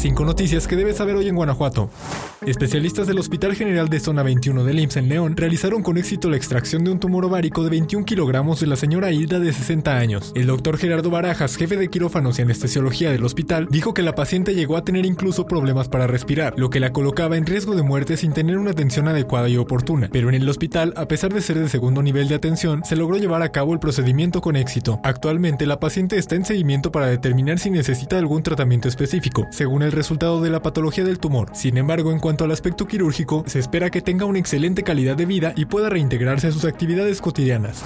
Cinco noticias que debes saber hoy en Guanajuato. Especialistas del Hospital General de Zona 21 del IMSS en León realizaron con éxito la extracción de un tumor ovárico de 21 kilogramos de la señora Hilda de 60 años. El doctor Gerardo Barajas, jefe de quirófanos y anestesiología del hospital, dijo que la paciente llegó a tener incluso problemas para respirar, lo que la colocaba en riesgo de muerte sin tener una atención adecuada y oportuna. Pero en el hospital, a pesar de ser de segundo nivel de atención, se logró llevar a cabo el procedimiento con éxito. Actualmente, la paciente está en seguimiento para determinar si necesita algún tratamiento específico, según el resultado de la patología del tumor. Sin embargo, en cuanto al aspecto quirúrgico, se espera que tenga una excelente calidad de vida y pueda reintegrarse a sus actividades cotidianas.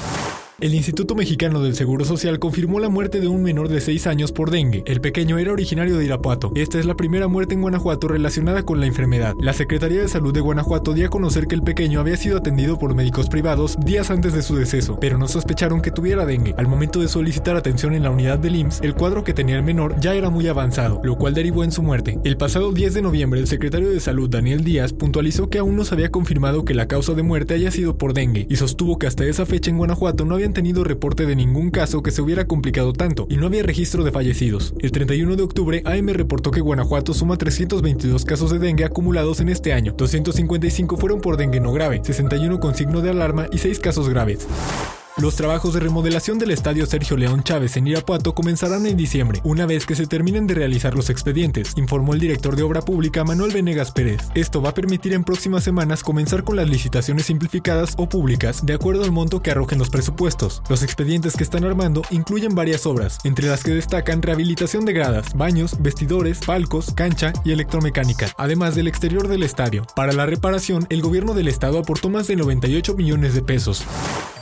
El Instituto Mexicano del Seguro Social confirmó la muerte de un menor de 6 años por dengue. El pequeño era originario de Irapuato. Esta es la primera muerte en Guanajuato relacionada con la enfermedad. La Secretaría de Salud de Guanajuato dio a conocer que el pequeño había sido atendido por médicos privados días antes de su deceso, pero no sospecharon que tuviera dengue. Al momento de solicitar atención en la unidad del IMSS, el cuadro que tenía el menor ya era muy avanzado, lo cual derivó en su muerte. El pasado 10 de noviembre, el secretario de Salud, Daniel Díaz, puntualizó que aún no se había confirmado que la causa de muerte haya sido por dengue y sostuvo que hasta esa fecha en Guanajuato no habían tenido reporte de ningún caso que se hubiera complicado tanto y no había registro de fallecidos. El 31 de octubre, AM reportó que Guanajuato suma 322 casos de dengue acumulados en este año. 255 fueron por dengue no grave, 61 con signo de alarma y 6 casos graves. Los trabajos de remodelación del estadio Sergio León Chávez en Irapuato comenzarán en diciembre, una vez que se terminen de realizar los expedientes, informó el director de Obra Pública Manuel Venegas Pérez. Esto va a permitir en próximas semanas comenzar con las licitaciones simplificadas o públicas, de acuerdo al monto que arrojen los presupuestos. Los expedientes que están armando incluyen varias obras, entre las que destacan rehabilitación de gradas, baños, vestidores, palcos, cancha y electromecánica, además del exterior del estadio. Para la reparación, el gobierno del estado aportó más de 98 millones de pesos.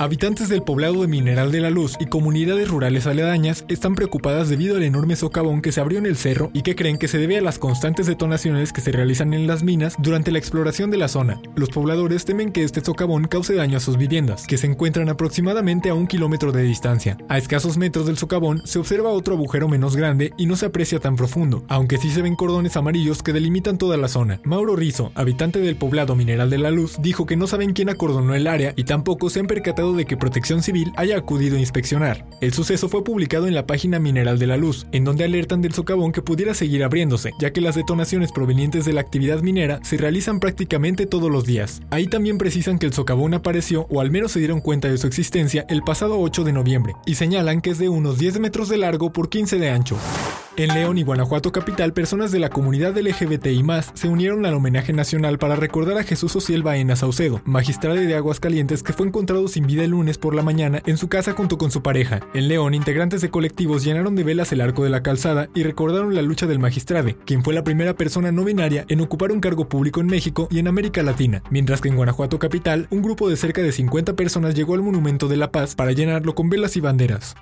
Habitantes del poblado de Mineral de la Luz y comunidades rurales aledañas están preocupadas debido al enorme socavón que se abrió en el cerro y que creen que se debe a las constantes detonaciones que se realizan en las minas durante la exploración de la zona. Los pobladores temen que este socavón cause daño a sus viviendas, que se encuentran aproximadamente a un kilómetro de distancia. A escasos metros del socavón se observa otro agujero menos grande y no se aprecia tan profundo, aunque sí se ven cordones amarillos que delimitan toda la zona. Mauro Rizo, habitante del poblado Mineral de la Luz, dijo que no saben quién acordonó el área y tampoco se han percatado de que Protección Civil haya acudido a inspeccionar. El suceso fue publicado en la página Mineral de la Luz, en donde alertan del socavón que pudiera seguir abriéndose, ya que las detonaciones provenientes de la actividad minera se realizan prácticamente todos los días. Ahí también precisan que el socavón apareció, o al menos se dieron cuenta de su existencia, el pasado 8 de noviembre, y señalan que es de unos 10 metros de largo por 15 de ancho. En León y Guanajuato capital, personas de la comunidad LGBTI se unieron al homenaje nacional para recordar a Jesús Ociel Baena Saucedo, magistrado de Aguascalientes que fue encontrado sin vida el lunes por la mañana en su casa junto con su pareja. En León, integrantes de colectivos llenaron de velas el arco de la calzada y recordaron la lucha del magistrade, quien fue la primera persona no binaria en ocupar un cargo público en México y en América Latina, mientras que en Guanajuato capital, un grupo de cerca de 50 personas llegó al Monumento de la Paz para llenarlo con velas y banderas.